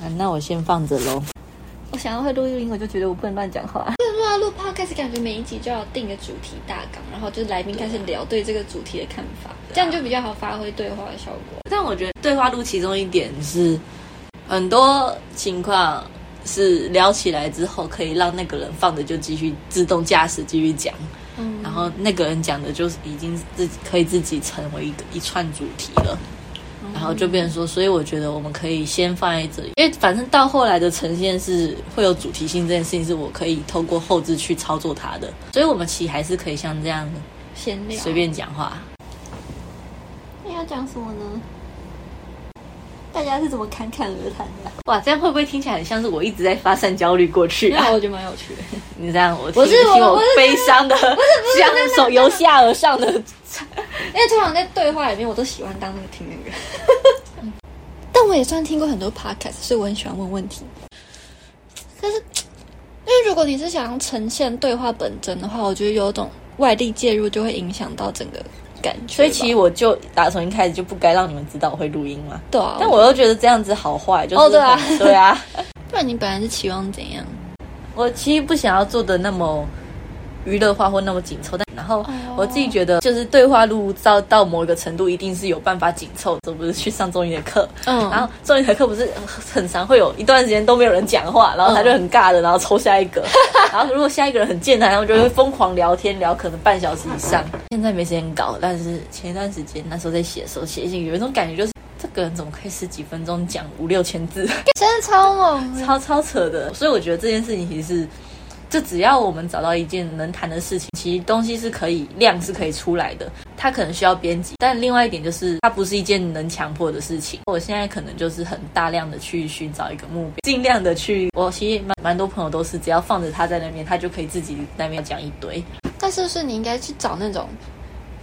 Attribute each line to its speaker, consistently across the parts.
Speaker 1: 啊，那我先放着喽。
Speaker 2: 我想要会录音，我就觉得我不能乱讲话。就是说录 podcast，感觉每一集就要定个主题大纲，然后就是来宾开始聊对这个主题的看法，这样就比较好发挥对话的效果。
Speaker 1: 但我觉得对话录其中一点是，很多情况是聊起来之后，可以让那个人放着就继续自动驾驶继续讲，
Speaker 2: 嗯，
Speaker 1: 然后那个人讲的就是已经自己可以自己成为一个一串主题了。然后就变成说，所以我觉得我们可以先放在这里，因为反正到后来的呈现是会有主题性，这件事情是我可以透过后置去操作它的，所以我们其实还是可以像这样
Speaker 2: 闲聊
Speaker 1: 随。便讲话。
Speaker 2: 那要讲什么呢？大家是怎么侃侃而谈的？
Speaker 1: 哇，这样会不会听起来很像是我一直在发散焦虑过去啊
Speaker 2: 那？我觉得蛮有趣的。
Speaker 1: 你这样我
Speaker 2: 不是
Speaker 1: 听听我
Speaker 2: 我不是
Speaker 1: 悲伤的，像 手由下而上的，
Speaker 2: 因为通常在对话里面，我都喜欢当那个听那个。但我也算听过很多 podcast，所以我很喜欢问问题。可是，因为如果你是想要呈现对话本真的话，我觉得有种外力介入就会影响到整个感觉。
Speaker 1: 所以其实我就打从一开始就不该让你们知道我会录音嘛。
Speaker 2: 对啊，
Speaker 1: 但我又觉得这样子好坏，就是
Speaker 2: 哦对啊
Speaker 1: 对啊。
Speaker 2: 不然你本来是期望怎样？
Speaker 1: 我其实不想要做的那么娱乐化或那么紧凑，但然后我自己觉得，就是对话录到到某一个程度，一定是有办法紧凑。这不是去上综艺的课，
Speaker 2: 嗯
Speaker 1: 然后综艺的课不是很常会有一段时间都没有人讲话，然后他就很尬的，然后抽下一个，然后如果下一个人很健谈，他们就会疯狂聊天，聊可能半小时以上。现在没时间搞，但是前一段时间那时候在写的时候，写信有一种感觉，就是这个人怎么可以十几分钟讲五六千字？
Speaker 2: 真的超猛。
Speaker 1: 超超扯的。所以我觉得这件事情其实是，就只要我们找到一件能谈的事情，其实东西是可以量是可以出来的。它可能需要编辑，但另外一点就是它不是一件能强迫的事情。我现在可能就是很大量的去寻找一个目标，尽量的去。我其实蛮蛮多朋友都是，只要放着它在那边，它就可以自己那边讲一堆。
Speaker 2: 但是不是你应该去找那种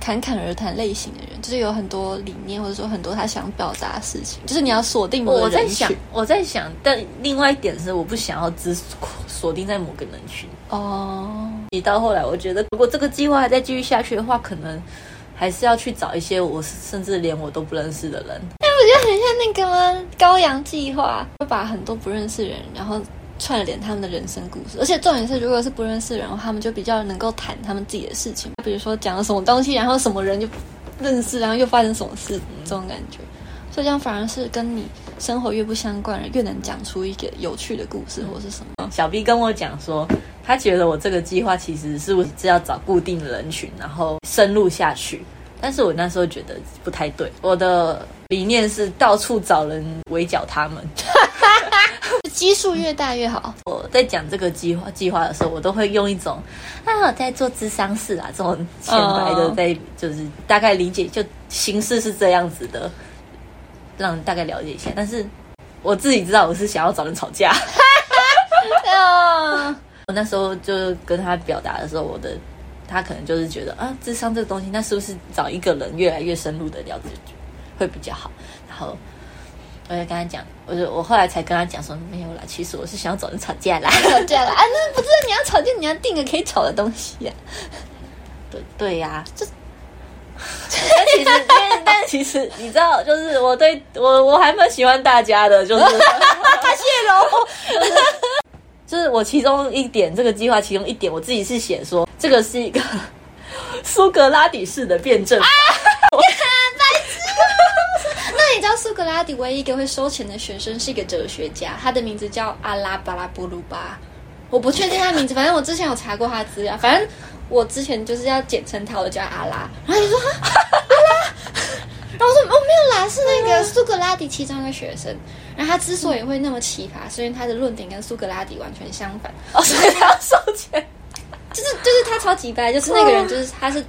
Speaker 2: 侃侃而谈类型的人，就是有很多理念或者说很多他想表达的事情，就是你要锁定某个人
Speaker 1: 我在想
Speaker 2: 群，
Speaker 1: 我在想，但另外一点是，我不想要只锁定在某个人群。
Speaker 2: 哦，
Speaker 1: 你到后来，我觉得如果这个计划还在继续下去的话，可能还是要去找一些我甚至连我都不认识的人。
Speaker 2: 我觉得很像那个吗？高阳计划，会把很多不认识的人，然后串联他们的人生故事。而且重点是，如果是不认识人，他们就比较能够谈他们自己的事情，比如说讲了什么东西，然后什么人就认识，然后又发生什么事，这种感觉。所以这样反而是跟你生活越不相关，越能讲出一个有趣的故事或是什么。
Speaker 1: 小 B 跟我讲说，他觉得我这个计划其实是不是要找固定的人群，然后深入下去。但是我那时候觉得不太对，我的理念是到处找人围剿他们。
Speaker 2: 基数越大越好。
Speaker 1: 我在讲这个计划计划的时候，我都会用一种啊，我在做智商事啊这种浅白的
Speaker 2: 哦，
Speaker 1: 在就是大概理解，就形式是这样子的，让人大概了解一下。但是我自己知道我是想要找人吵架。
Speaker 2: 啊，
Speaker 1: 我那时候就跟他表达的时候，我的他可能就是觉得啊，智商这个东西，那是不是找一个人越来越深入的了解会比较好？然后我就跟他讲，我就我后来才跟他讲说，没有啦，其实我是想要找人吵架啦。
Speaker 2: 吵架啦啊！那不是你要吵架，你要定个可以吵的东西呀、
Speaker 1: 对对呀、这。但其实，但但其实，你知道，就是我对我我还蛮喜欢大家的，就是
Speaker 2: 谢喽。
Speaker 1: 就是我其中一点这个计划其中一点，我自己是写说这个是一个苏格拉底式的辩证法。
Speaker 2: 那 你知道苏格拉底唯一一个会收钱的学生是一个哲学家，他的名字叫阿拉巴拉波鲁巴。我不确定他名字，反正我之前有查过他的资料。反正我之前就是要简称他，我叫阿拉。然后你说哈阿拉，然后我说哦没有啦，是那个苏格拉底其中一个学生。然后他之所以会那么奇葩，是因为他的论点跟苏格拉底完全相反。
Speaker 1: 哦，所以他要收钱。
Speaker 2: 就是就是他超级白，就是那个人 就是他是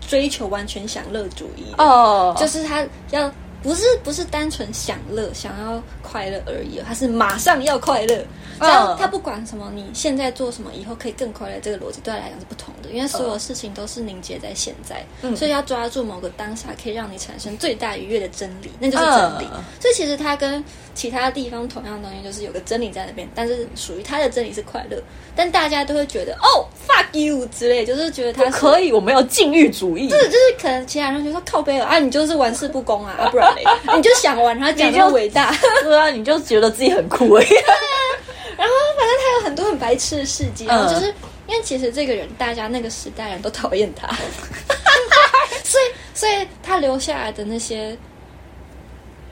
Speaker 2: 追求完全享乐主义的
Speaker 1: 哦，
Speaker 2: 就是他要不是不是单纯享乐，想要快乐而已，他是马上要快乐。这样
Speaker 1: 嗯
Speaker 2: 他不管什么，你现在做什么，以后可以更快乐，这个逻辑对他来讲是不同的，因为所有事情都是凝结在现在，
Speaker 1: 嗯
Speaker 2: 所以要抓住某个当下可以让你产生最大愉悦的真理，那就是真理。
Speaker 1: 嗯
Speaker 2: 所以其实他跟其他地方同样的东西，就是有个真理在那边，但是属于他的真理是快乐，但大家都会觉得哦 fuck you 之类，就是觉得他
Speaker 1: 可以，我们有禁欲主义。
Speaker 2: 就是就是可能其他人就说靠背了啊，你就是玩世不恭啊，啊不然嘞，你就想完，然后讲
Speaker 1: 你就
Speaker 2: 就伟大，
Speaker 1: 对啊，你就觉得自己很酷哎。
Speaker 2: 然后反正他有很多很白痴的事迹，然后
Speaker 1: 嗯
Speaker 2: 就是因为其实这个人大家那个时代人都讨厌他，所以所以他留下来的那些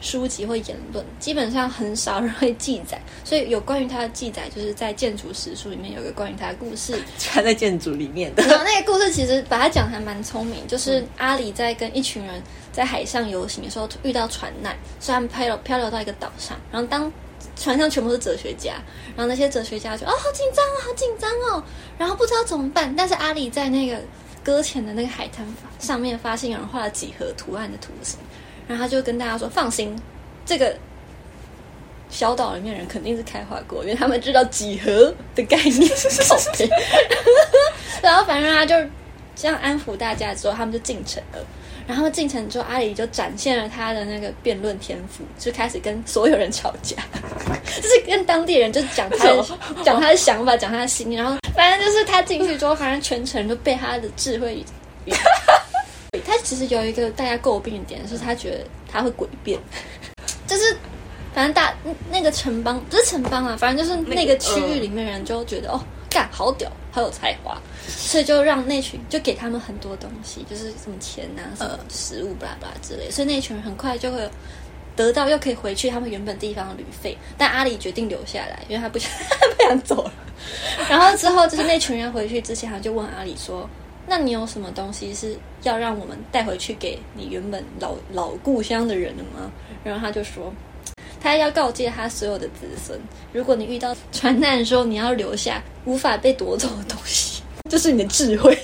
Speaker 2: 书籍或言论，基本上很少人会记载，所以有关于他的记载，就是在建筑史书里面有个关于他的故事。
Speaker 1: 穿在建筑里面的，
Speaker 2: 然后那个故事其实把它讲得还蛮聪明，就是阿里在跟一群人在海上游行的时候遇到船难，所以他们漂流漂流到一个岛上，然后当船上全部是哲学家，然后那些哲学家就哦好紧张哦，好紧张哦，然后不知道怎么办，但是阿里在那个搁浅的那个海滩上面发现有人画了几何图案的图形，然后他就跟大家说放心，这个。小岛里面人肯定是开化过，因为他们知道几何的概念是什么。然后反正他就这样安抚大家之后，他们就进城了。然后进城之后，阿里就展现了他的那个辩论天赋，就开始跟所有人吵架，就是跟当地人就讲他的 讲他的想法，讲他的心。然后反正就是他进去之后，反正全城都被他的智慧与。与他其实有一个大家诟病的点，是他觉得他会诡辩，就是反正大那个城邦不是城邦啊，反正就是那个区域里面人就觉得、哦，干好屌，好有才华，所以就让那群就给他们很多东西，就是什么钱啊、什么食物、巴拉巴拉之类，所以那群人很快就会得到，又可以回去他们原本地方的旅费。但阿里决定留下来，因为他不想 他不想走了。然后之后就是那群人回去之前，他就问阿里说：“那你有什么东西是要让我们带回去给你原本老老故乡的人的吗？”然后他就说。他要告诫他所有的子孙：如果你遇到船难的时候，你要留下无法被夺走的东西，就是你的智慧。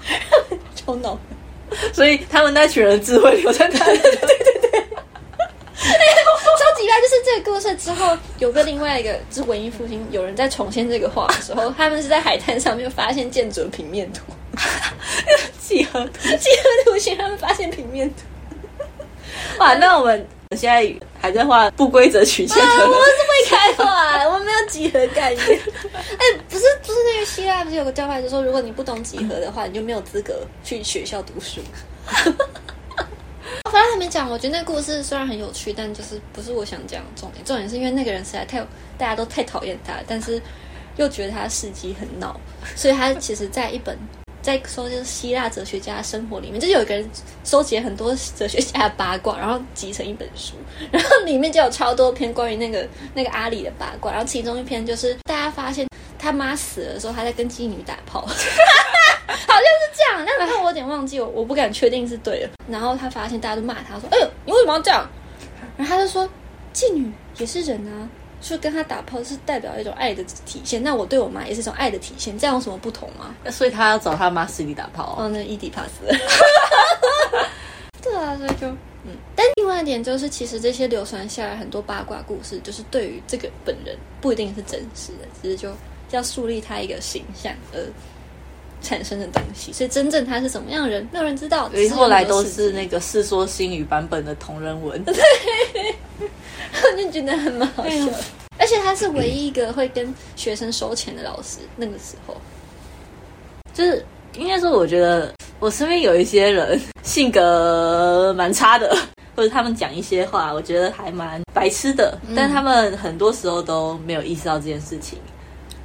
Speaker 2: 超脑，
Speaker 1: 所以他们那群人智慧留在那里。
Speaker 2: 超级爱！就是这个故事之后，有个另外一个，就是文艺复兴，有人在重现这个画的时候，他们是在海滩上面发现建筑的平面图，
Speaker 1: 几何图。
Speaker 2: 几何图形，他们发现平面图。
Speaker 1: 哇，那我们现在还在画不规则曲线
Speaker 2: 啊，我们是会开画，我们没有几何概念。哎、不是，不是那个希腊不是有个教派就说，如果你不懂几何的话，你就没有资格去学校读书。反正还没讲，我觉得那个故事虽然很有趣，但就是不是我想讲的重点。重点是因为那个人实在太大家都太讨厌他，但是又觉得他事迹很闹，所以他其实在一本在收就是希腊哲学家生活里面，就有一个人收集了很多哲学家的八卦，然后集成一本书，然后里面就有超多篇关于那个 那个阿里的八卦，然后其中一篇就是大家发现他妈死了的时候，他在跟妓女打炮。好像是这样，但然后我有点忘记，我我不敢确定是对的。然后他发现大家都骂他说：“哎呦，你为什么要这样？”然后他就说：“妓女也是人啊，就跟他打炮是代表一种爱的体现。那我对我妈也是一种爱的体现，这样有什么不同吗？”
Speaker 1: 所以他要找他妈死里打炮、
Speaker 2: 哦，那伊迪帕斯。对啊，所以就嗯，但另外一点就是，其实这些流传下来很多八卦故事，就是对于这个本人不一定是真实的，只是就要树立他一个形象而产生的东西。所以真正他是什么样的人，没有人知道。
Speaker 1: 所以后来都是那个《世说新语》版本的同人文。
Speaker 2: 我就 觉得很蛮好笑的。而且他是唯一一个会跟学生收钱的老师，那个时候。
Speaker 1: 就是应该说，我觉得我身边有一些人性格蛮差的，或者他们讲一些话，我觉得还蛮白痴的，但他们很多时候都没有意识到这件事情。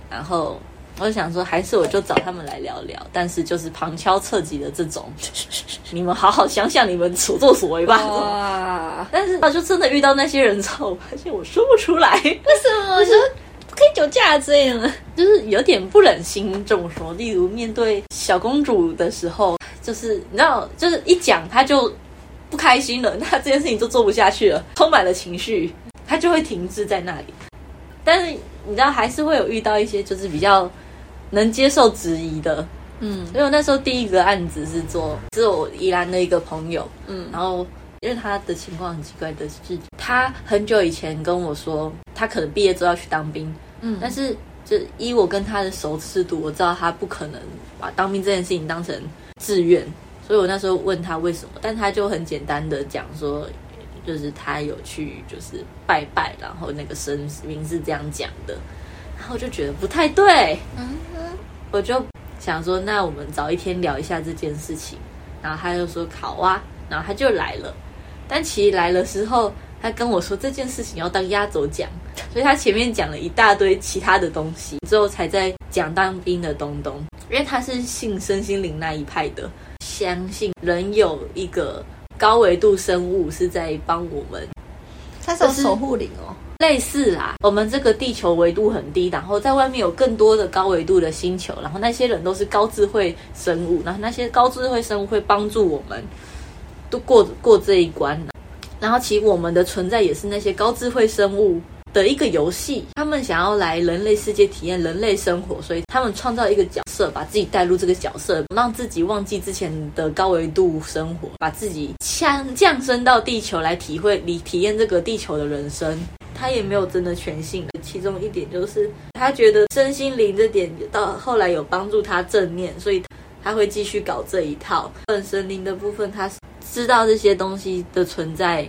Speaker 1: 然后我就想说，还是我就找他们来聊聊，但是就是旁敲侧击的这种，你们好好想想你们所作所为吧。
Speaker 2: 哇，
Speaker 1: 但是我就真的遇到那些人之后，我发现我说不出来。
Speaker 2: 为什么？就不可以酒驾之类的？
Speaker 1: 就是有点不忍心这么说。例如面对小公主的时候，就是你知道，就是一讲她就不开心了，那这件事情就做不下去了，充满了情绪，她就会停滞在那里。但是你知道，还是会有遇到一些就是比较能接受质疑的。
Speaker 2: 嗯。
Speaker 1: 因为我那时候第一个案子是做，是我宜兰的一个朋友，
Speaker 2: 嗯。
Speaker 1: 然后因为他的情况很奇怪的是，他很久以前跟我说，他可能毕业之后要去当兵，
Speaker 2: 嗯。
Speaker 1: 但是就依我跟他的熟识度，我知道他不可能把当兵这件事情当成志愿，所以我那时候问他为什么，但他就很简单的讲说，就是他有去就是拜拜，然后那个神明是这样讲的，然后我就觉得不太对，
Speaker 2: 嗯
Speaker 1: 我就想说，那我们早一天聊一下这件事情，然后他就说好啊，然后他就来了，但其实来了之后，他跟我说这件事情要当压轴讲，所以他前面讲了一大堆其他的东西，之后才在讲当兵的东东。因为他是信身心灵那一派的，相信人有一个高维度生物是在帮我们，
Speaker 2: 他是有守护灵哦。
Speaker 1: 类似啦。我们这个地球维度很低，然后在外面有更多的高维度的星球，然后那些人都是高智慧生物，然后那些高智慧生物会帮助我们都过过这一关。然后其实我们的存在也是那些高智慧生物的一个游戏，他们想要来人类世界体验人类生活，所以他们创造一个角色，把自己带入这个角色，让自己忘记之前的高维度生活，把自己降降生到地球来体会、体体验这个地球的人生。他也没有真的全信，其中一点就是他觉得身心灵这点到后来有帮助他正念，所以他会继续搞这一套。本神灵的部分，他知道这些东西的存在，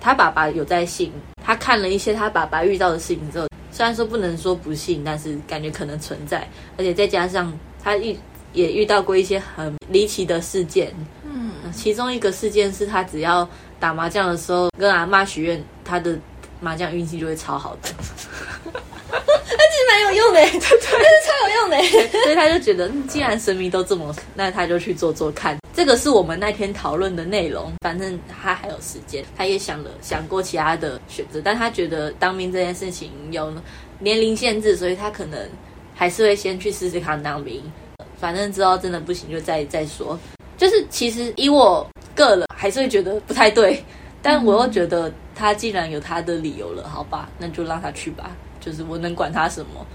Speaker 1: 他爸爸有在信，他看了一些他爸爸遇到的事情之后，虽然说不能说不信，但是感觉可能存在，而且再加上他遇也遇到过一些很离奇的事件，嗯，其中一个事件是他只要打麻将的时候跟阿妈许愿，他的。麻将运气就会超好的，
Speaker 2: 那其实蛮有用的，对对，超有用的。
Speaker 1: 所以他就觉得，既然神明都这么，那他就去做做看。这个是我们那天讨论的内容。反正他还有时间，他也想了想过其他的选择，但他觉得当兵这件事情有年龄限制，所以他可能还是会先去试试看当兵。反正之后真的不行就再再说。就是其实以我个人还是会觉得不太对。但我又觉得他既然有他的理由了，好吧，那就让他去吧。就是我能管他什么？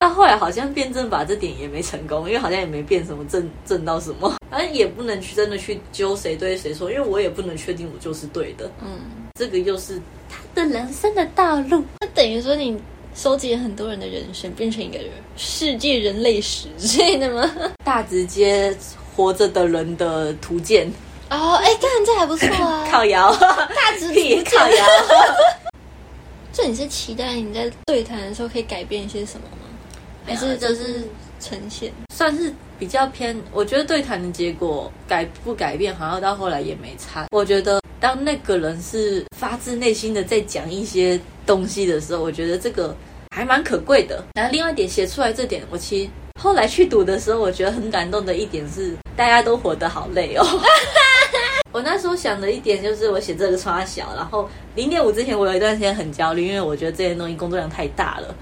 Speaker 1: 到后来好像辩证法这点也没成功，因为好像也没变什么证证到什么，反正也不能去真的去揪谁对谁错，因为我也不能确定我就是对的。嗯，这个又是他的人生的道路。
Speaker 2: 那等于说你收集了很多人的人生，变成一个世界人类史之类的吗？
Speaker 1: 大直接活着的人的图鉴。
Speaker 2: 哦，哎，干这还不错啊！
Speaker 1: 靠摇，
Speaker 2: 大直图
Speaker 1: 靠摇。
Speaker 2: 这你是期待你在对谈的时候可以改变一些什么吗？还是就是呈现？
Speaker 1: 算是比较偏。我觉得对谈的结果改不改变，好像到后来也没差。我觉得当那个人是发自内心的在讲一些东西的时候，我觉得这个还蛮可贵的。然后另外一点写出来这点，我其实后来去读的时候，我觉得很感动的一点是，大家都活得好累哦。我那时候想的一点就是，我写这个超小，然后零点五之前，我有一段时间很焦虑，因为我觉得这些东西工作量太大了，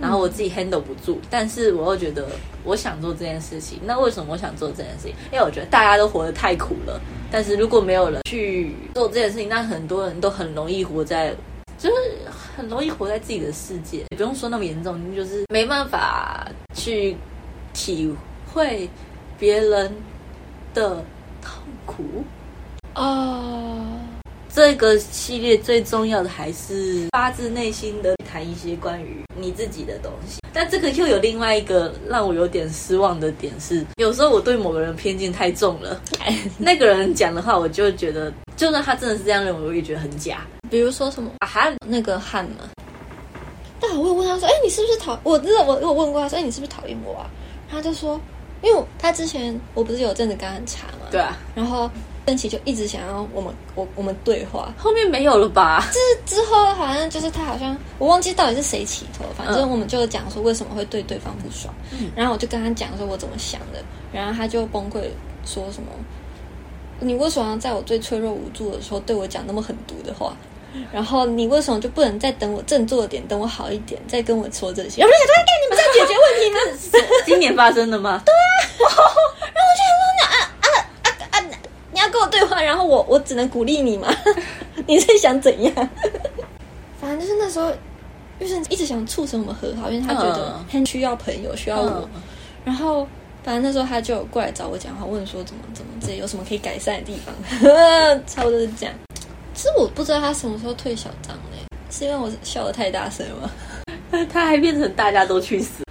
Speaker 1: 然后我自己 handle 不住。但是我又觉得我想做这件事情，那为什么我想做这件事情？因为我觉得大家都活得太苦了，但是如果没有人去做这件事情，那很多人都很容易活在，就是很容易活在自己的世界。也不用说那么严重，就是没办法去体会别人的痛苦。哦，这个系列最重要的还是发自内心的谈一些关于你自己的东西。但这个又有另外一个让我有点失望的点是，有时候我对某个人偏见太重了。那个人讲的话，我就觉得，就算他真的是这样认为，我也觉得很假。
Speaker 2: 比如说什么
Speaker 1: 啊汉
Speaker 2: 那个汉嘛，但我有问他说：“哎，你是不是讨？我真的我我问过他说：哎，你是不是讨厌我啊？”他就说：“因为他之前我不是有阵子肝很差嘛，
Speaker 1: 对啊，
Speaker 2: 然后。”邓琪就一直想要我们，我我们对话，
Speaker 1: 后面没有了吧？
Speaker 2: 之之后好像就是他好像我忘记到底是谁起头，反正我们就讲说为什么会对对方不爽，然后我就跟他讲说我怎么想的，然后他就崩溃说什么，你为什么要在我最脆弱无助的时候对我讲那么狠毒的话？然后你为什么就不能再等我振作点，等我好一点再跟我说这些？然后我就说，你们在解决问题吗？
Speaker 1: 今年发生的吗？
Speaker 2: 对啊，然后我就想说。要跟我对话，然后我我只能鼓励你嘛？你是想怎样？反正就是那时候，玉生一直想促成我们和好，因为他觉得很需要朋友，需要我。然后反正那时候他就过来找我讲话，问说怎么怎么这有什么可以改善的地方，差不多是这样。其实我不知道他什么时候退小张嘞，是因为我笑的太大声吗？
Speaker 1: 他还变成大家都去死。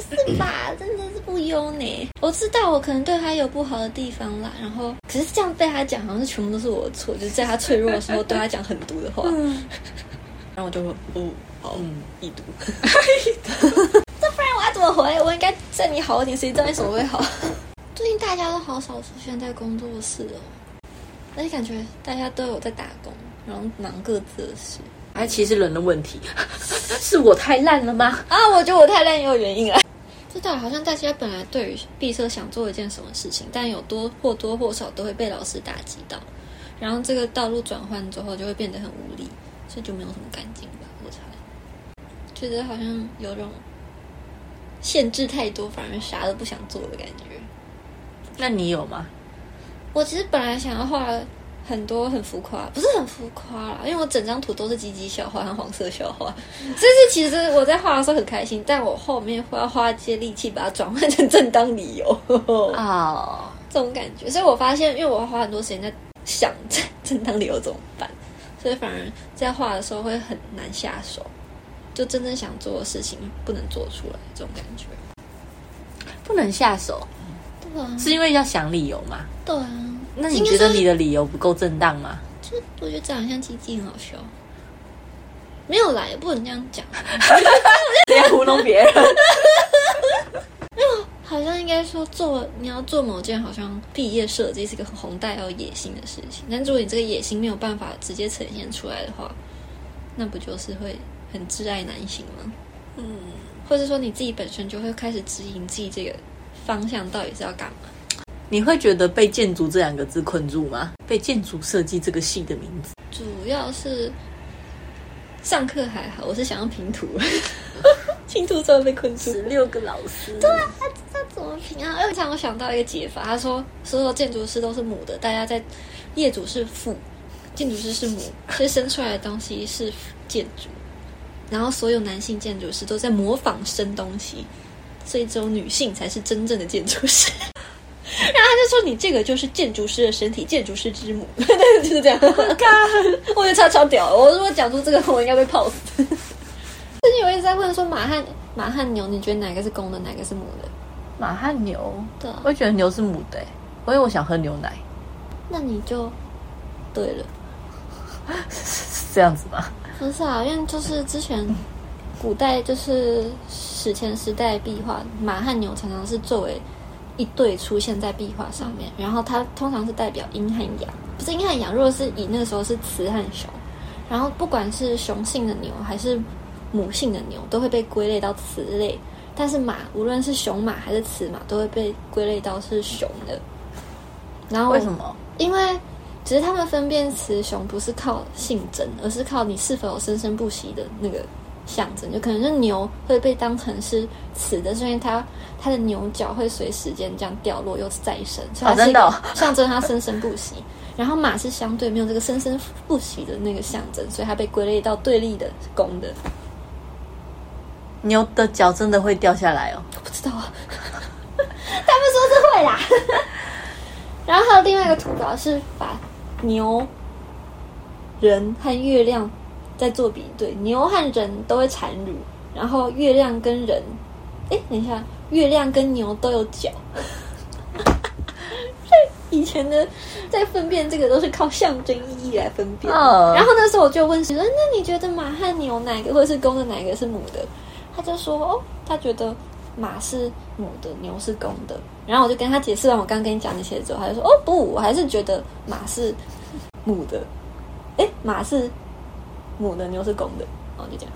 Speaker 2: 是吧？真的是不优呢。我知道我可能对他有不好的地方啦，然后可是这样被他讲，好像是全部都是我的错，就是在他脆弱的时候对他讲狠毒的话。然后我就说，哦，好，嗯，易毒。这不然我要怎么回？我应该对你好一点，谁知道你什么会好？最近大家都好少出现在工作室哦。而且感觉大家都有在打工，然后忙各自的事。
Speaker 1: 哎，其实人的问题，是我太烂了吗？
Speaker 2: 啊，我觉得我太烂也有原因啊。知道，好像大家本来对于毕设想做一件什么事情，但有多或多或少都会被老师打击到，然后这个道路转换之后就会变得很无力，所以就没有什么干劲吧。我猜，觉得好像有种限制太多，反而啥都不想做的感觉。
Speaker 1: 那你有吗？
Speaker 2: 我其实本来想要画很多很浮夸，不是很浮夸啦，因为我整张图都是鸡鸡小花和黄色小花，所以其实我在画的时候很开心，但我后面会要花一些力气把它转换成正当理由
Speaker 1: 哦，
Speaker 2: 这种感觉。所以我发现，因为我花很多时间在想正当理由怎么办，所以反而在画的时候会很难下手，就真正想做的事情不能做出来，这种感觉。
Speaker 1: 不能下手，
Speaker 2: 对啊，
Speaker 1: 是因为要想理由吗？
Speaker 2: 对啊。
Speaker 1: 那你觉得你的理由不够正当吗？
Speaker 2: 就我觉得这好像鸡鸡很好笑，没有啦，也不能这样讲，
Speaker 1: 这样糊弄别人。
Speaker 2: 好像应该说做你要做某件好像毕业设计是一个很宏大要野心的事情，但如果你这个野心没有办法直接呈现出来的话，那不就是会很挚爱难行吗？嗯，或者说你自己本身就会开始指引自己这个方向到底是要干嘛？
Speaker 1: 你会觉得被“建筑”这两个字困住吗？被建筑设计这个系的名字，
Speaker 2: 主要是上课还好，我是想要拼图，拼图怎么被困住？
Speaker 1: 十六个老师，
Speaker 2: 对啊，他他怎么拼啊？而且我想到一个解法，他说所有建筑师都是母的，大家在业主是父，建筑师是母，所以生出来的东西是建筑，然后所有男性建筑师都在模仿生东西，所以只有女性才是真正的建筑师。然后他就说：“你这个就是建筑师的身体，建筑师之母，对，就是这样。”我觉得超超屌！我如果讲出这个，我应该被泡死。最近有一直在问说，马和马和牛，你觉得哪个是公的，哪个是母的？
Speaker 1: 马和牛，
Speaker 2: 对，
Speaker 1: 我觉得牛是母的，因为我想喝牛奶。
Speaker 2: 那你就 对了，
Speaker 1: 是这样子吗？
Speaker 2: 不是啊，因为就是之前古代就是史前时代壁画，马和牛常常是作为。一对出现在壁画上面，然后它通常是代表阴和阳，不是阴和阳。如果是以那个时候是雌和雄，然后不管是雄性的牛还是母性的牛，都会被归类到雌类。但是马，无论是雄马还是雌马，都会被归类到是雄的。然后
Speaker 1: 为什么？
Speaker 2: 因为只是他们分辨雌雄不是靠性征，而是靠你是否有生生不息的那个。象征就可能是牛会被当成是雌的，是因为它它的牛角会随时间这样掉落又再生，
Speaker 1: 哦，真的
Speaker 2: 象征它生生不息。然后马是相对没有这个生生不息的那个象征，所以它被归类到对立的公的。
Speaker 1: 牛的脚真的会掉下来哦？
Speaker 2: 不知道啊，他们说是会啦。然后还有另外一个图表是把牛、人和月亮。在做比对，牛和人都会产乳，然后月亮跟人，哎，等一下，月亮跟牛都有脚。以前的在分辨这个都是靠象征意义来分辨。然后那时候我就问说：“那你觉得马和牛哪个，或者是公的，哪个是母的？”他就说：“哦，他觉得马是母的，牛是公的。”然后我就跟他解释完我刚跟你讲那些之后，他就说：“哦，不，我还是觉得马是母的。哎，马是。”母的牛是公的，哦，就这样。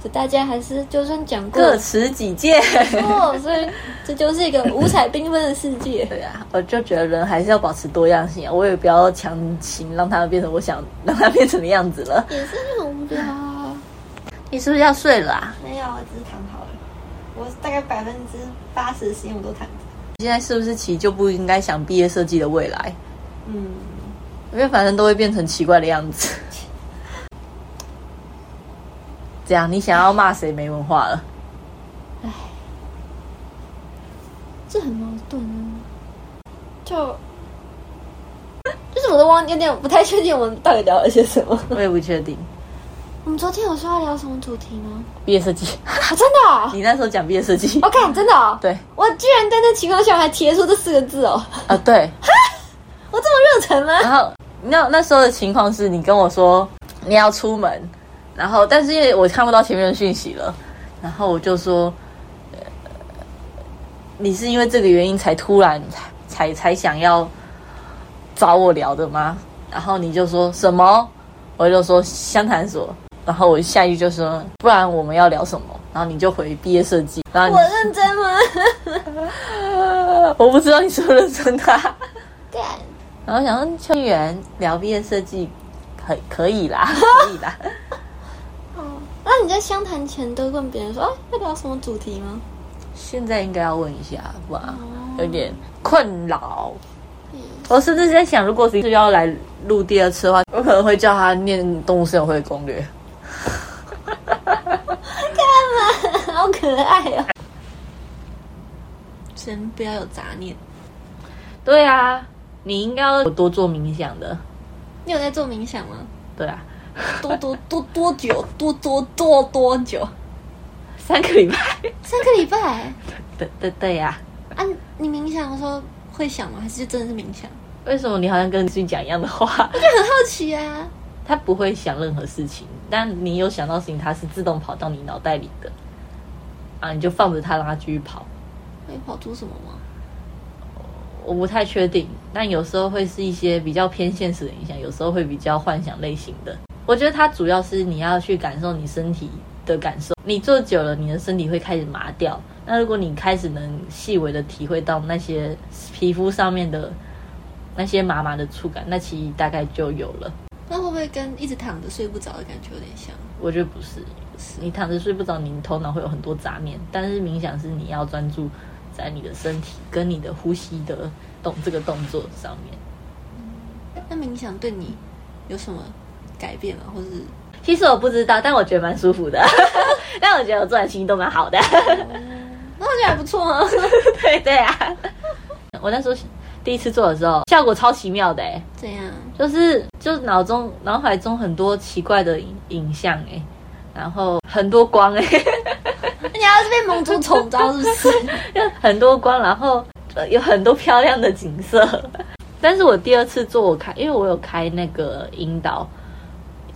Speaker 2: 所以大家还是就算讲过
Speaker 1: 各持己见，
Speaker 2: 哦，所以这就是一个五彩缤纷的世界。
Speaker 1: 对啊，我就觉得人还是要保持多样性啊，我也不要强行让它变成我想让它变成的样子了。
Speaker 2: 也是很无聊。
Speaker 1: 你是不是要睡了啊？
Speaker 2: 没有，我只是躺好了。我大概百分之八十的时间我都躺着。
Speaker 1: 现在是不是其实就不应该想毕业设计的未来？嗯，因为反正都会变成奇怪的样子。这样，你想要骂谁没文化了？唉，
Speaker 2: 这很矛盾啊！就就是我都忘，有点不太确定我们到底聊了些什么。
Speaker 1: 我也不确定。
Speaker 2: 我们昨天有说要聊什么主题吗？
Speaker 1: 毕业设计
Speaker 2: 啊，真的？
Speaker 1: 你那时候讲毕业设计
Speaker 2: ？OK，真的？
Speaker 1: 对，
Speaker 2: 我居然在那情况下还提出这四个字哦！
Speaker 1: 啊，对，
Speaker 2: 我这么热忱吗？
Speaker 1: 然后那那时候的情况是你跟我说你要出门。然后，但是因为我看不到前面的讯息了，然后我就说，呃你是因为这个原因才突然才才才想要找我聊的吗？然后你就说什么？我就说湘潭所。然后我下一句就说，不然我们要聊什么？然后你就回毕业设计。然后
Speaker 2: 我认真吗？
Speaker 1: 我不知道你是不认真的啊、
Speaker 2: 干，
Speaker 1: 然后想说秋园聊毕业设计，可可以啦，可以啦。
Speaker 2: 哦，那你在相谈前都问别人说，啊，要聊什么主题吗？
Speaker 1: 现在应该要问一下，不然
Speaker 2: 哦
Speaker 1: 有点困扰。
Speaker 2: 嗯
Speaker 1: 我甚至在想，如果是要来录第二次的话，我可能会叫他念《动物森友会》的攻略。
Speaker 2: 好可爱哦。先不要有杂念。
Speaker 1: 对啊，你应该要多做冥想的。
Speaker 2: 你有在做冥想吗？
Speaker 1: 对啊，
Speaker 2: 多多多多久？多多多多久？
Speaker 1: 三个礼拜。
Speaker 2: 三个礼拜。
Speaker 1: 对对对呀、
Speaker 2: 啊，你冥想的时候会想吗？还是就真的是冥想？
Speaker 1: 为什么你好像跟自己讲一样的话？
Speaker 2: 我就很好奇啊。
Speaker 1: 他不会想任何事情，但你有想到事情，他是自动跑到你脑袋里的。啊，你就放着它，让它继续跑。
Speaker 2: 会跑出什么吗？
Speaker 1: 我不太确定，但有时候会是一些比较偏现实的影响，有时候会比较幻想类型的。我觉得它主要是你要去感受你身体的感受，你做久了，你的身体会开始麻掉。那如果你开始能细微的体会到那些皮肤上面的那些麻麻的触感，那其实大概就有了。
Speaker 2: 那会不会跟一直躺着睡不着的感觉有点像？
Speaker 1: 我觉得不是，你躺着睡不着，你头脑会有很多杂念。但是冥想是你要专注在你的身体跟你的呼吸的动这个动作上面。
Speaker 2: 那冥想对你有什么改变了？或是
Speaker 1: 其实我不知道，但我觉得蛮舒服的。但我觉得我做的心情都蛮好的。
Speaker 2: 那我觉得还不错啊。
Speaker 1: 对对啊，我那时候第一次做的时候，效果超奇妙的哎，
Speaker 2: 怎样？
Speaker 1: 就是就是脑中脑海中很多奇怪的影影像哎，然后很多光哎，
Speaker 2: 你要是被蒙住宠招是不是？
Speaker 1: 就很多光，然后呃有很多漂亮的景色。但是我第二次做，我开，因为我有开那个引导，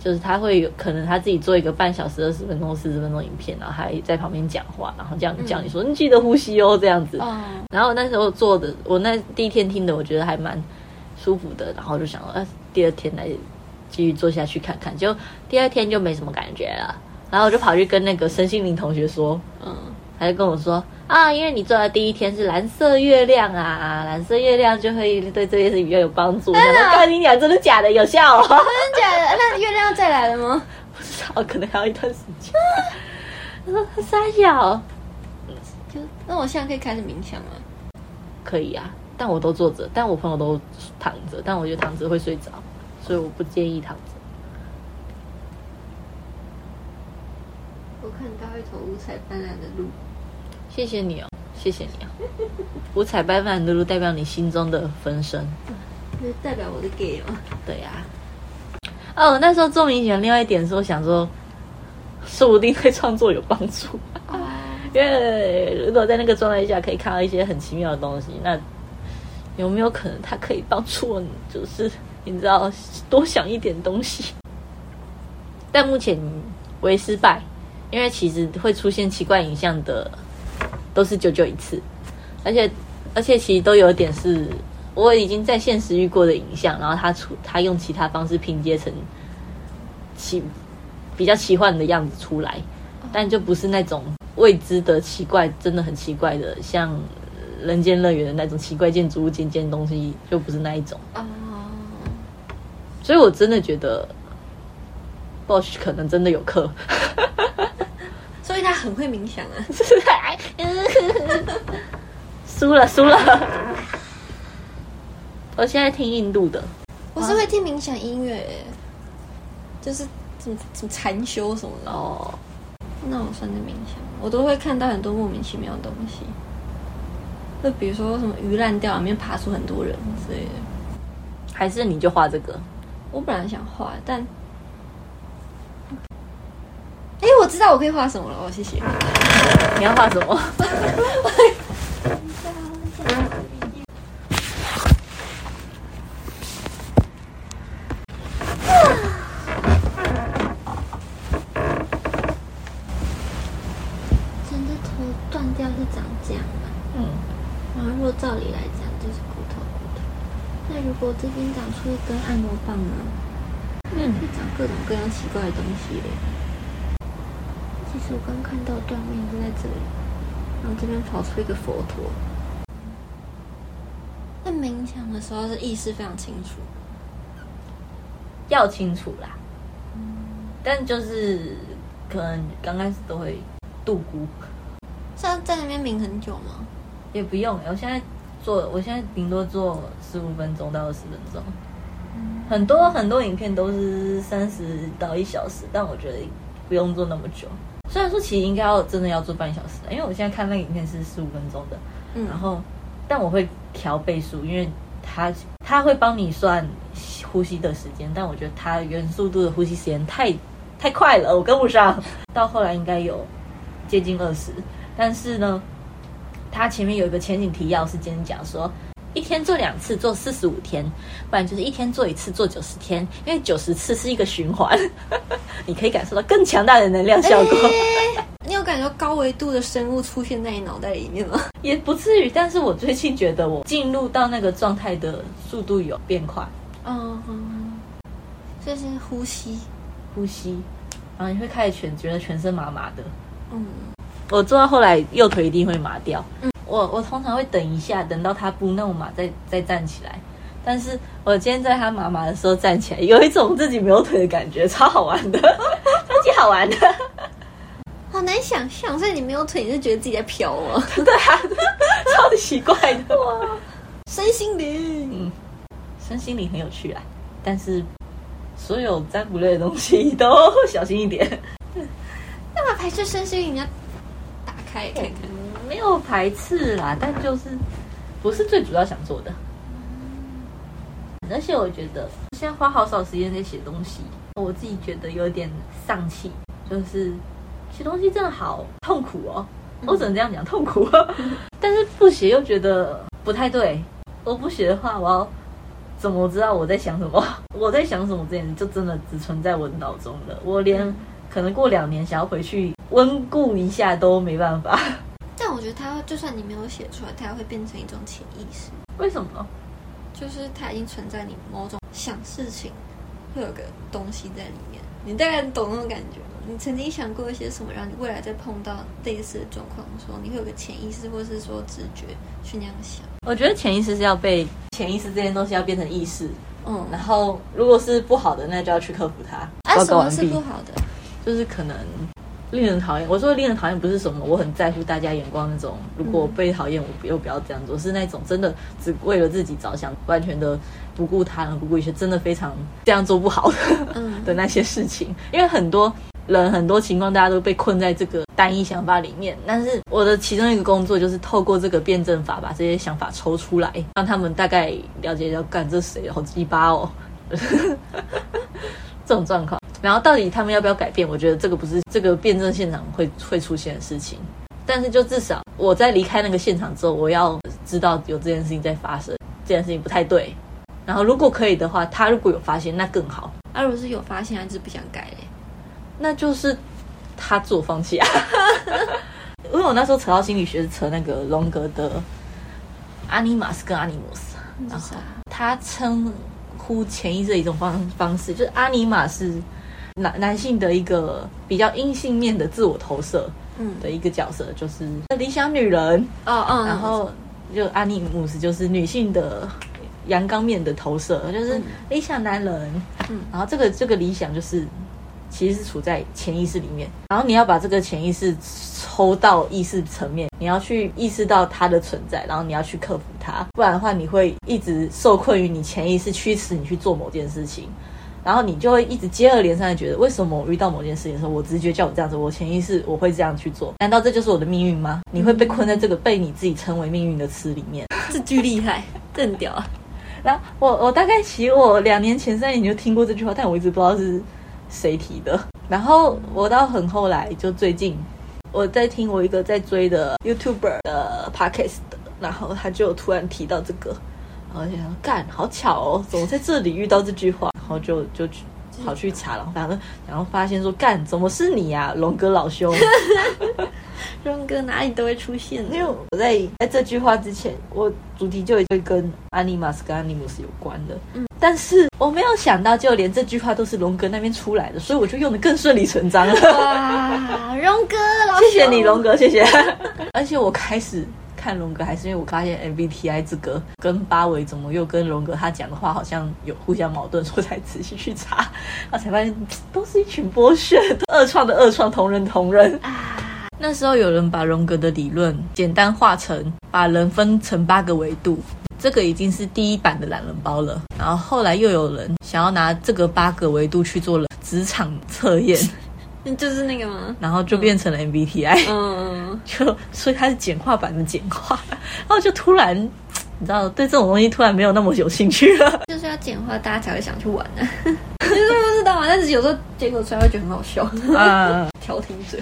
Speaker 1: 就是他会有可能他自己做一个半小时、二十分钟、四十分钟影片，然后还在旁边讲话，然后这样叫你说、你记得呼吸哦，这样子。
Speaker 2: 哦，
Speaker 1: 然后那时候做的，我那第一天听的，我觉得还蛮舒服的，然后就想说，呃，第二天来继续做下去看看。就第二天就没什么感觉了，然后我就跑去跟那个身心灵同学说，
Speaker 2: 嗯，
Speaker 1: 他就跟我说啊，因为你做的第一天是蓝色月亮啊，蓝色月亮就会对这件事情比较有帮助。我想说，干你讲真的假的？有效哦？
Speaker 2: 真的假的？那月亮再来了吗？
Speaker 1: 不知道，可能还要一段时间。他说三小，
Speaker 2: 就那我现在可以开始冥想吗。
Speaker 1: 可以啊，但我都坐着，但我朋友都躺着，但我觉得躺着会睡着，所以我不建议躺着。
Speaker 2: 我看到一头五彩斑斓的鹿。
Speaker 1: 谢谢你哦，谢谢你哦。五彩斑斓的路代表你心中的分身，
Speaker 2: 那代表我的 gay 哦？
Speaker 1: 对呀、哦，那时候做明显，另外一点是我想说，说不定对创作有帮助。
Speaker 2: 哦，
Speaker 1: 因为如果在那个状态下可以看到一些很奇妙的东西，那有没有可能它可以帮助我？就是你知道多想一点东西。但目前为失败，因为其实会出现奇怪影像的都是久久一次，而且而且其实都有点是我已经在现实遇过的影像，然后他出他用其他方式拼接成奇比较奇幻的样子出来，但就不是那种未知的奇怪，真的很奇怪的，像人间乐园的那种奇怪建筑物尖尖东西，就不是那一种。
Speaker 2: 哦，
Speaker 1: 所以我真的觉得 Bosch 可能真的有课。
Speaker 2: 所以他很会冥想啊。
Speaker 1: 输了输了，我现在听印度的，
Speaker 2: 我是会听冥想音乐耶，就是什么什么禅修什么的。
Speaker 1: 哦，
Speaker 2: 那我算是冥想，我都会看到很多莫名其妙的东西，就比如说什么鱼烂掉，里面爬出很多人之类的。
Speaker 1: 还是你就画这个？
Speaker 2: 我本来想画，但，哎，我知道我可以画什么了哦，谢谢。
Speaker 1: 你要画什么？
Speaker 2: 断掉是长这样然后若照理来讲就是骨头骨头，那如果这边长出一根按摩棒呢？
Speaker 1: 嗯，
Speaker 2: 会长各种各样奇怪的东西嘞。我刚看到断面就在这里，然后这边跑出一个佛陀。在冥想的时候是意识非常清楚，
Speaker 1: 要清楚啦。但就是可能刚开始都会度孤，
Speaker 2: 是要在那边冥很久吗？
Speaker 1: 也不用。我现在做，我现在顶多做十五分钟到二十分钟。很多很多影片都是三十到一小时，但我觉得不用做那么久。虽然说其实应该要真的要做半小时的，因为我现在看那个影片是十五分钟的，
Speaker 2: 嗯
Speaker 1: 然后但我会调倍数，因为它它会帮你算呼吸的时间，但我觉得它原速度的呼吸时间太太快了，我跟不上。到后来应该有接近二十，但是呢，它前面有一个前景提要是今天讲说。一天做两次，做四十五天，不然就是一天做一次，做九十天，因为九十次是一个循环，你可以感受到更强大的能量效果。
Speaker 2: 你有感觉到高维度的生物出现在你脑袋里面吗？
Speaker 1: 也不至于，但是我最近觉得我进入到那个状态的速度有变快，
Speaker 2: 嗯，这是呼吸。
Speaker 1: 呼吸，然后你会开始全觉得全身麻麻的。
Speaker 2: 嗯，
Speaker 1: 我做到后来右腿一定会麻掉。嗯，我我通常会等一下，等到他不那么麻再再站起来。但是我今天在他麻麻的时候站起来，有一种自己没有腿的感觉，超好玩的，超级好玩的。
Speaker 2: 好难想象，所以你没有腿，你是觉得自己在飘吗？
Speaker 1: 对啊，超级奇怪的。
Speaker 2: 哇，身心灵。
Speaker 1: 嗯，身心灵很有趣啊，但是所有占卜类的东西都小心一点。
Speaker 2: 干嘛排斥身心灵？你要打开看看。
Speaker 1: 没有排斥啦，但就是不是最主要想做的。而且我觉得现在花好少时间在写东西，我自己觉得有点丧气，就是写东西真的好痛苦哦。我只能这样讲，痛苦。但是不写又觉得不太对。我不写的话，我要怎么知道我在想什么？我在想什么这件事就真的只存在我的脑中了。我连可能过两年想要回去温故一下都没办法。
Speaker 2: 觉得它，就算你没有写出来，它会变成一种潜意识，
Speaker 1: 为什么？
Speaker 2: 就是它已经存在你某种想事情，会有个东西在里面。你大概懂那种感觉吗？你曾经想过一些什么，让你未来再碰到类似的状况的时候，你会有个潜意识，或是说直觉去那样想。
Speaker 1: 我觉得潜意识是要被潜意识这件东西要变成意识，
Speaker 2: 嗯，
Speaker 1: 然后如果是不好的，那就要去克服它。
Speaker 2: 啊，什么是不好的？
Speaker 1: 就是可能令人讨厌。我说令人讨厌不是什么我很在乎大家眼光那种，如果我被讨厌，我又不要这样做，是那种真的只为了自己着想，完全的不顾他人，不顾一切，真的非常这样做不好的、
Speaker 2: 嗯
Speaker 1: 的那些事情。因为很多人很多情况，大家都被困在这个单一想法里面。但是我的其中一个工作就是透过这个辩证法，把这些想法抽出来，让他们大概了解要干这谁好鸡巴哦。这种状况，然后到底他们要不要改变？我觉得这个不是这个辩证现场会会出现的事情，但是就至少我在离开那个现场之后，我要知道有这件事情在发生，这件事情不太对。然后如果可以的话，他如果有发现，那更好，
Speaker 2: 啊，如果是有发现，还是不想改嘞？
Speaker 1: 那就是他自我放弃啊。因为我那时候扯到心理学是扯那个荣格的阿尼玛斯跟阿尼姆斯，然后他称呼潜意识的一种方方式，就是阿尼玛是男男性的一个比较阴性面的自我投射
Speaker 2: 嗯，
Speaker 1: 的一个角色，就是理想女人，
Speaker 2: 哦哦，
Speaker 1: 然后就阿尼姆斯就是女性的阳刚面的投射，就是
Speaker 2: 嗯。
Speaker 1: 理想男人。
Speaker 2: 嗯。
Speaker 1: 然后这个这个理想就是其实是处在潜意识里面，然后你要把这个潜意识抽到意识层面，你要去意识到它的存在，然后你要去克服它，不然的话你会一直受困于你潜意识驱使你去做某件事情。然后你就会一直接二连三的觉得，为什么我遇到某件事情的时候，我直觉叫我这样子，我潜意识我会这样去做？难道这就是我的命运吗？你会被困在这个被你自己称为命运的词里面。
Speaker 2: 这句厉害，这很屌啊！
Speaker 1: 然后我我大概其实我两年前三年就听过这句话，但我一直不知道是谁提的。然后我到很后来，就最近我在听我一个在追的 YouTuber 的 Podcast，的然后他就突然提到这个，然后我就想说干好巧哦，怎么在这里遇到这句话？然后就就去跑去查了，反正然后发现说干怎么是你呀、龙哥老兄？
Speaker 2: 荣哥哪里都会出现的，
Speaker 1: 因为我在在这句话之前，我主题就已经跟 animus 跟 animus 有关的。嗯，但是我没有想到，就连这句话都是龙哥那边出来的，所以我就用的更顺理成章了。
Speaker 2: 哇，荣哥老
Speaker 1: 谢谢你，龙哥，谢谢。而且我开始看荣格，还是因为我发现 MBTI 这个跟八维怎么又跟荣格他讲的话好像有互相矛盾，所以才仔细去查，然后才发现都是一群剥削，二创的二创，同人同人。
Speaker 2: 啊，
Speaker 1: 那时候有人把荣格的理论简单化成把人分成八个维度，这个已经是第一版的懒人包了。然后后来又有人想要拿这个八个维度去做了职场测验，
Speaker 2: 就是那个吗？
Speaker 1: 然后就变成了 MBTI。
Speaker 2: 嗯，
Speaker 1: 就所以它是简化版的简化，然后就突然你知道对这种东西突然没有那么有兴趣了。
Speaker 2: 就是要简化，大家才会想去玩呢、其 实不知道啊，但是有时候结果出来会觉得很好笑。
Speaker 1: 啊，
Speaker 2: 调停者，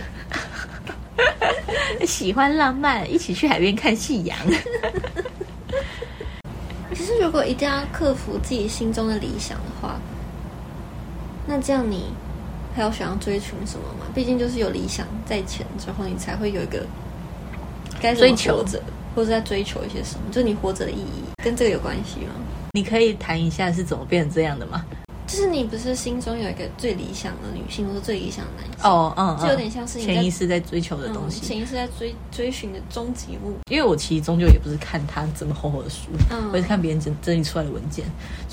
Speaker 1: 喜欢浪漫，一起去海边看夕阳。
Speaker 2: 其实如果一定要克服自己心中的理想的话，那这样你还有想要追求什么嘛？毕竟就是有理想在前之后，你才会有一个该
Speaker 1: 追求
Speaker 2: 活着，或者在追求一些什么，就是你活着的意义，跟这个有关系吗？
Speaker 1: 你可以谈一下是怎么变成这样的吗？
Speaker 2: 就是你不是心中有一个最理想的女性，或者最理想的男性，
Speaker 1: 哦，嗯，
Speaker 2: 就有点像是你
Speaker 1: 潜意识在追求的东
Speaker 2: 嗯，
Speaker 1: 西。
Speaker 2: 潜意识在追追寻的终极物
Speaker 1: 因为我其实终究也不是看他这么厚厚的书，
Speaker 2: 嗯
Speaker 1: 我也是看别人整整理出来的文件。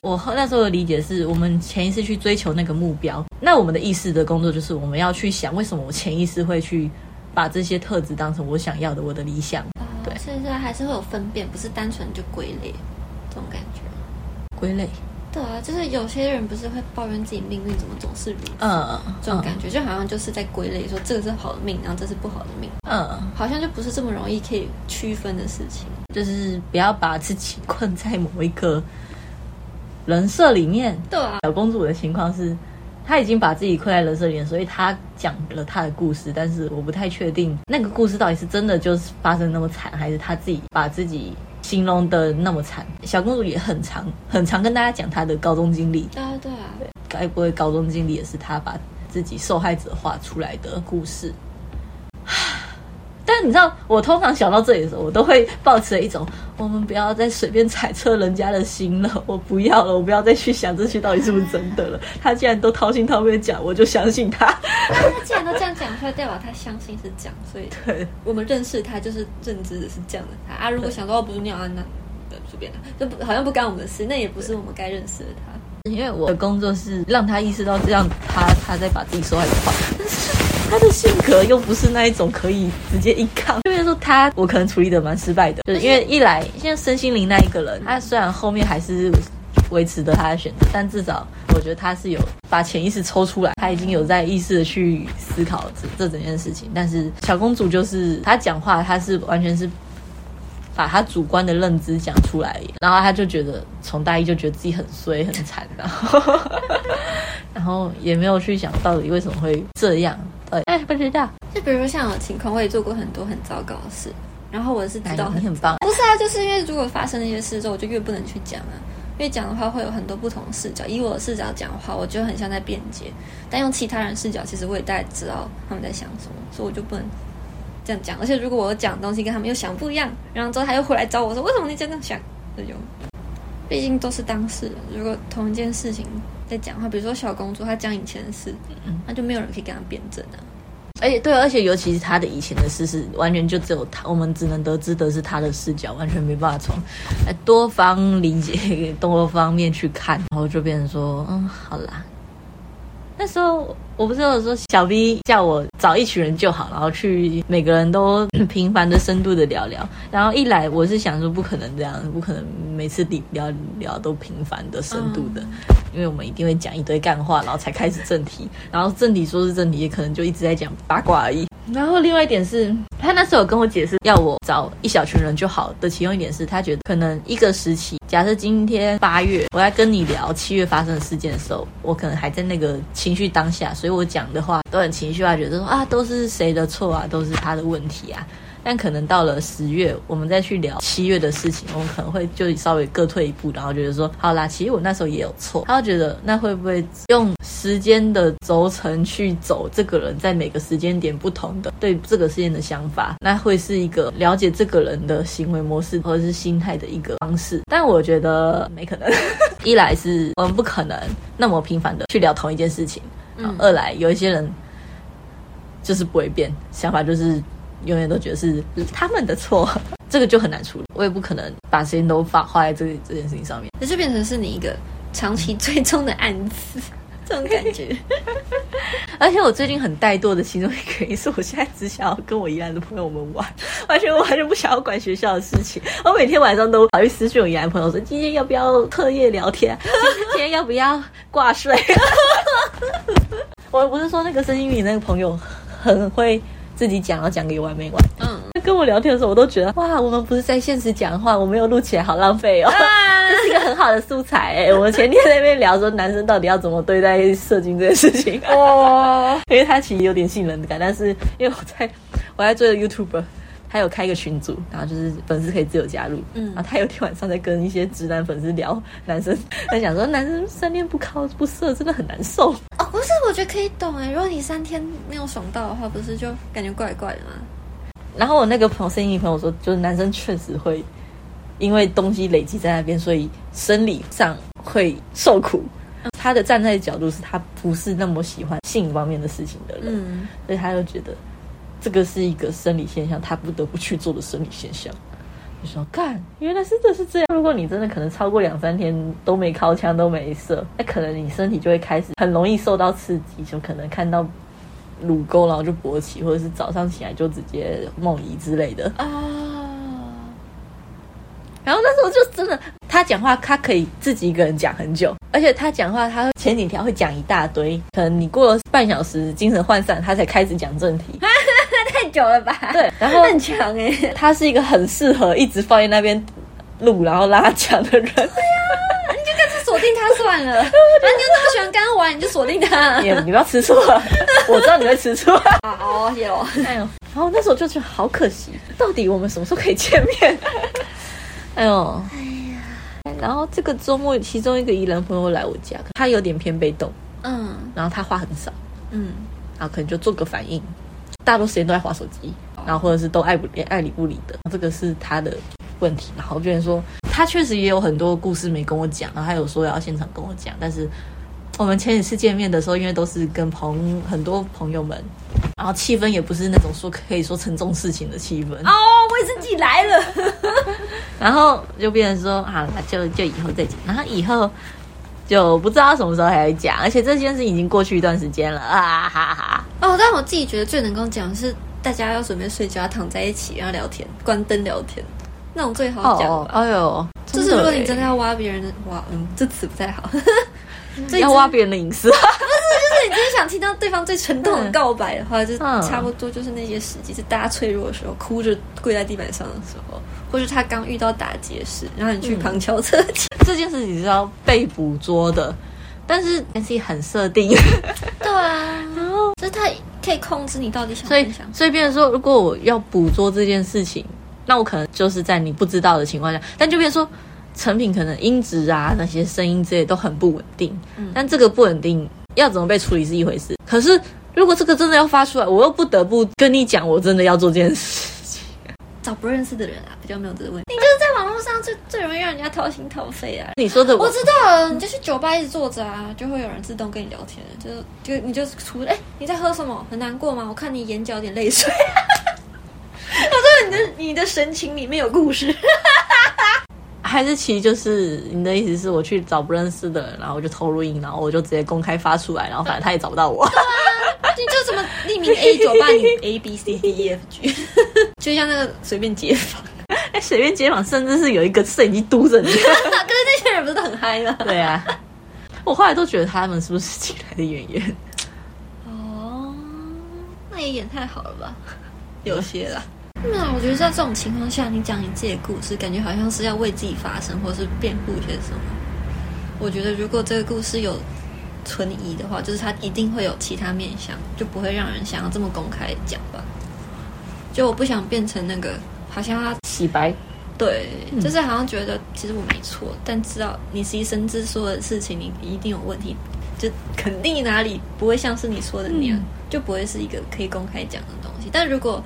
Speaker 1: 我后那时候的理解是我们潜意识去追求那个目标，那我们的意识的工作就是我们要去想，为什么我潜意识会去把这些特质当成我想要的我的理想对
Speaker 2: 哦所以说还是会有分辨，不是单纯就归类这种感觉。
Speaker 1: 归类。
Speaker 2: 对啊，就是有些人不是会抱怨自己命运怎么总是如此，
Speaker 1: 嗯，
Speaker 2: 这种感觉就好像就是在归类说这个是好的命，然后这是不好的命，
Speaker 1: 嗯，
Speaker 2: 好像就不是这么容易可以区分的事情。
Speaker 1: 就是不要把自己困在某一个人设里面。
Speaker 2: 对啊，
Speaker 1: 小公主的情况是，她已经把自己困在人设里面，所以她讲了她的故事，但是我不太确定那个故事到底是真的就是发生那么惨，还是她自己把自己形容的那么惨。小公主也很常很常跟大家讲她的高中经历，
Speaker 2: 对啊，对啊，
Speaker 1: 该不会高中经历也是她把自己受害者画出来的故事？你知道，我通常想到这里的时候，我都会抱持一种，我们不要再随便揣测人家的心了，我不要了，我不要再去想这些到底是不是真的了。他既然都掏心掏肺讲，我就相信他。
Speaker 2: 他既然都这样讲出来，代表他相信是这样，所以
Speaker 1: 对，
Speaker 2: 我们认识他就是认知的是这样的他啊。如果想到不是那样啊，那对随便他，就好像不干我们的事，那也不是我们该认识的他。
Speaker 1: 因为我的工作是让他意识到这样，他他在把自己受害者化，但是他的性格又不是那一种可以直接硬抗，就变成说他我可能处理的蛮失败的，就是因为一来现在身心灵那一个人，他虽然后面还是维持着他的选择，但至少我觉得他是有把潜意识抽出来，他已经有在意识的去思考这这整件事情。但是小公主就是她讲话，她是完全是把她主观的认知讲出来，然后她就觉得从大一就觉得自己很衰很惨，然后然后也没有去想到底为什么会这样。对，哎，不知道，
Speaker 2: 就比如说像我情况，我也做过很多很糟糕的事，然后我是知道
Speaker 1: 哎你很棒。
Speaker 2: 不是啊，就是因为如果发生那些事之后，我就越不能去讲啊。因为讲的话会有很多不同的视角，以我的视角讲的话，我觉得很像在辩解；但用其他人视角，其实我也大概知道他们在想什么，所以我就不能这样讲。而且如果我讲的东西跟他们又想不一样，然后之后他又回来找我说为什么你这样想，这就毕竟都是当事人。如果同一件事情在讲话，比如说小公主她讲以前的事，那就没有人可以跟她辩证啊。
Speaker 1: 而且对，而且尤其是她的以前的事是完全就只有她，我们只能得知的是她的视角，完全没办法从呃多方理解、多方面去看，然后就变成说，嗯，好啦。那时候我不是有说小 V 叫我找一群人就好，然后去每个人都 频繁的、深度的聊聊。然后一来我是想说不可能这样，不可能每次聊聊聊都频繁的、深度的，因为我们一定会讲一堆干话，然后才开始正题。然后正题说是正题，也可能就一直在讲八卦而已。然后另外一点是，他那时候有跟我解释，要我找一小群人就好的。其中一点是他觉得可能一个时期，假设今天八月我在跟你聊七月发生的事件的时候，我可能还在那个情绪当下，所以我讲的话都很情绪化，觉得说啊都是谁的错啊，都是他的问题啊。但可能到了十月，我们再去聊七月的事情，我们可能会就稍微各退一步，然后觉得说，好啦，其实我那时候也有错。他会觉得那会不会用时间的轴承去走这个人在每个时间点不同的对这个事件的想法，那会是一个了解这个人的行为模式或者是心态的一个方式。但我觉得没可能，一来是我们不可能那么频繁的去聊同一件事情，
Speaker 2: 嗯
Speaker 1: 二来有一些人就是不会变，想法就是永远都觉得是他们的错，这个就很难处理。我也不可能把时间都花花在这个这件事情上面。
Speaker 2: 那就变成是你一个长期追踪的案子，这种感觉。
Speaker 1: 而且我最近很怠惰的其中一个原因是我现在只想要跟我宜兰的朋友们玩，完全完全不想要管学校的事情。我每天晚上都跑去私讯我宜兰朋友说，今天要不要特夜聊天？今天要不要挂睡？我不是说那个声音里那个朋友很会自己讲，然后讲个有完没完。
Speaker 2: 嗯，
Speaker 1: 跟我聊天的时候，我都觉得哇，我们不是在现实讲话，我没有录起来，好浪费哦。这是一个很好的素材哎、我们前天在那边聊说男生到底要怎么对待射精这件事情，
Speaker 2: 哇，
Speaker 1: 因为他其实有点信任感，但是因为我在我在追的 YouTuber，他有开一个群组，然后就是粉丝可以自由加入，
Speaker 2: 嗯。
Speaker 1: 然后他有天晚上在跟一些直男粉丝聊男生，在讲说男生三天不靠不射真的很难受，
Speaker 2: 哦，不是，我觉得可以懂哎。如果你三天没有爽到的话，不是就感觉怪怪的吗？
Speaker 1: 然后我那个朋友生意朋友说，就是男生确实会因为东西累积在那边，所以生理上会受苦。他的站在的角度是他不是那么喜欢性方面的事情的人，
Speaker 2: 嗯，
Speaker 1: 所以他就觉得这个是一个生理现象，他不得不去做的生理现象。就说干，原来是的是这样。如果你真的可能超过两三天都没靠枪都没射，那可能你身体就会开始很容易受到刺激，就可能看到乳沟然后就勃起，或者是早上起来就直接梦遗之类的。
Speaker 2: 啊，
Speaker 1: 然后那时候就真的，他讲话他可以自己一个人讲很久，而且他讲话他前几条会讲一大堆，可能你过了半小时精神涣散，他才开始讲正题。
Speaker 2: 太久了吧？
Speaker 1: 对，然后
Speaker 2: 很强哎。
Speaker 1: 他是一个很适合一直放在那边录，然后拉墙的人。
Speaker 2: 对呀，你就干脆锁定他算了，反 正你又那么喜欢跟他玩，你就锁定他。
Speaker 1: 你你不要吃醋啊！我知道你会吃醋。
Speaker 2: 好好，谢喽。
Speaker 1: 哎呦，然后那时候就觉得好可惜，到底我们什么时候可以见面？哎呦，哎呀然后这个周末，其中一个宜兰朋友来我家，他有点偏被动，
Speaker 2: 嗯
Speaker 1: 然后他话很少，
Speaker 2: 嗯，
Speaker 1: 然后可能就做个反应，大多时间都在划手机，然后或者是都爱不爱理不理的，这个是他的问题。然后就说他确实也有很多故事没跟我讲，然后他有说要现场跟我讲，但是我们前几次见面的时候，因为都是跟朋很多朋友们，然后气氛也不是那种说可以说沉重事情的气氛，
Speaker 2: 哦，卫生巾来了。
Speaker 1: 然后就变成说好了，就就以后再讲，然后以后。就不知道什么时候还会讲，而且这件事已经过去一段时间了啊哈哈！
Speaker 2: 哦，但我自己觉得最能够讲的是，大家要准备睡觉，躺在一起，然后聊天，关灯聊天，那种最好讲
Speaker 1: 哦。，哎呦，
Speaker 2: 就是如果你真的
Speaker 1: 要
Speaker 2: 要挖别人的，挖，嗯，这词不太好。这
Speaker 1: 要挖别人的隐私，
Speaker 2: 就是你真的想听到对方最沉痛的告白的话，就
Speaker 1: 嗯。
Speaker 2: 差不多就是那些时机，是大家脆弱的时候，哭着跪在地板上的时候，或是他刚遇到打劫时，然后你去旁敲侧击。
Speaker 1: 这件事情是要被捕捉的，但是 N C 很设定，
Speaker 2: 对啊，就是他可以控制你到底想
Speaker 1: 所以
Speaker 2: 分享什么。
Speaker 1: 所以变成说，如果我要捕捉这件事情，那我可能就是在你不知道的情况下，但就变成说。成品可能音质啊，那些声音之类都很不稳定，但这个不稳定要怎么被处理是一回事。可是如果这个真的要发出来，我又不得不跟你讲，我真的要做这件事情。
Speaker 2: 找不认识的人啊，比较没有这个问题。上最最容易让人家掏心掏肺啊。
Speaker 1: 你说的
Speaker 2: 我知道了，你就去酒吧一直坐着啊，就会有人自动跟你聊天，就是就你就出哎、你在喝什么？很难过吗？我看你眼角有点泪水。我说你的你的神情里面有故事。
Speaker 1: 还是其实就是你的意思是我去找不认识的人，然后我就偷录音，然后我就直接公开发出来，然后反正他也找不到我。
Speaker 2: 你就什么匿名 A 酒吧，你 A B C D E F G，就像那个随便街访。
Speaker 1: 哎，随便街访甚至是有一个摄影机嘟着你。
Speaker 2: 可是那些人不是都很嗨吗？
Speaker 1: 对啊，我后来都觉得他们是不是请来的演员？
Speaker 2: 哦，那也演太好了吧？
Speaker 1: 有些啦，
Speaker 2: 对啊，我觉得在这种情况下，你讲你自己的故事，感觉好像是要为自己发声，或是辩护些什么。我觉得如果这个故事有存疑的话，就是它一定会有其他面向，就不会让人想要这么公开地讲吧。就我不想变成那个好像他
Speaker 1: 洗白。
Speaker 2: 对，就是好像觉得其实我没错，但知道你其实深知所有的事情，你一定有问题，就肯定哪里不会像是你说的那样，
Speaker 1: 嗯
Speaker 2: 就不会是一个可以公开讲的东西。但如果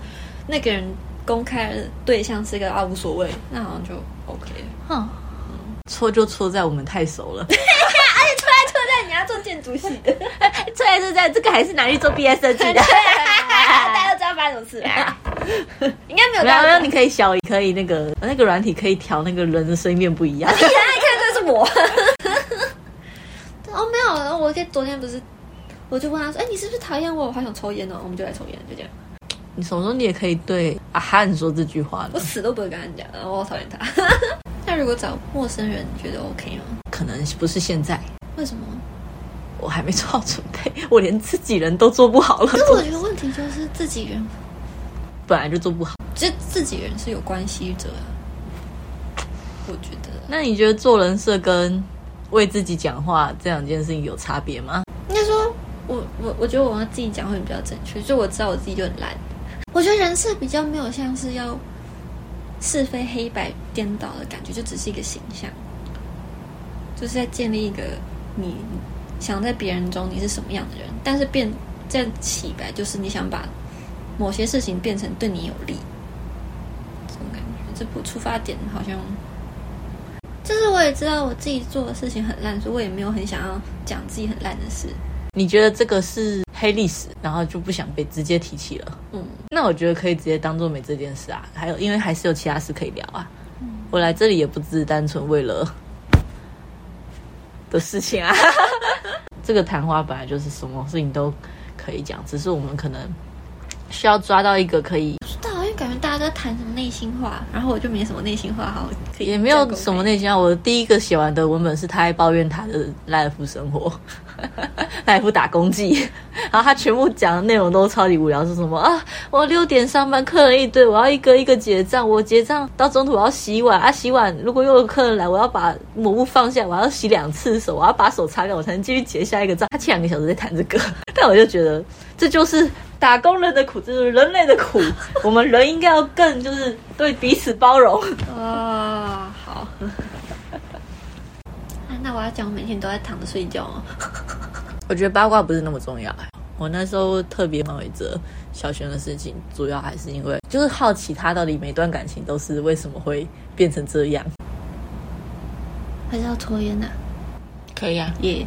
Speaker 2: 那个人公开的对象是一个啊无所谓，那好像就 OK 了。
Speaker 1: 哼，错就错在我们太熟了。
Speaker 2: 错在你要做建筑系的，
Speaker 1: 错在是在这个还是拿去做毕业设计的。
Speaker 2: 大家都知道发生什么事了，应该没有大家
Speaker 1: 没有没有，你可以小，可以那个那个软体可以调那个人的声音变不一样。
Speaker 2: 你看，你看，这是我。哦，没有，我昨天不是，我就问他说：“哎，你是不是讨厌我？我好想抽烟哦。”我们就来抽烟，就这样。
Speaker 1: 你什么时候你也可以对阿汉说这句话
Speaker 2: 我？死都不会跟他讲，然后我好讨厌他。那如果找陌生人，你觉得 OK 吗？
Speaker 1: 可能不是现在，
Speaker 2: 为什么？
Speaker 1: 我还没做好准备，我连自己人都做不好了。
Speaker 2: 可是我觉得问题就是自己人，
Speaker 1: 本来就做不好。
Speaker 2: 就自己人是有关系者啊。我觉得
Speaker 1: 那你觉得做人设跟为自己讲话这两件事情有差别吗？
Speaker 2: 应该说，我我我觉得我要自己讲会比较正确，就我知道我自己就很烂。我觉得人设比较没有像是要是非黑白颠倒的感觉，就只是一个形象，就是在建立一个你想在别人中你是什么样的人，但是变这样起白，就是你想把某些事情变成对你有利，这种感觉。这不出发点好像。就是我也知道我自己做的事情很烂，所以我也没有很想要讲自己很烂的事。
Speaker 1: 你觉得这个是黑历史，然后就不想被直接提起了？
Speaker 2: 嗯，
Speaker 1: 那我觉得可以直接当做没这件事啊。还有，因为还是有其他事可以聊啊。我来这里也不只是单纯为了的事情啊。这个谈话本来就是什么事情都可以讲，只是我们可能需要抓到一个可以，
Speaker 2: 不知道，因为感觉大家都在谈什么内心话，然后我就没什么内心话好可以。
Speaker 1: 也没有什么内心话。我第一个写完的文本是他在抱怨他的赖尔夫生活，赖尔夫打工记，然后他全部讲的内容都超级无聊，是什么啊？我六点上班，客人一堆，我要一个一个结账，我结账到中途我要洗碗啊，洗碗如果又有客人来，我要把抹布放下，我要洗两次手，我要把手擦干，我才能继续结下一个账。他前两个小时在谈这个，但我就觉得这就是。打工人的苦，就是人类的苦。我们人应该要更就是对彼此包容。
Speaker 2: 啊、好。啊，那我要讲我每天都在躺着睡觉吗？
Speaker 1: 我觉得八卦不是那么重要。我那时候特别忙一则小轩的事情，主要还是因为就是好奇他到底每段感情都是为什么会变成这样。
Speaker 2: 还是要抽烟呢、
Speaker 1: 可以啊，
Speaker 2: 耶、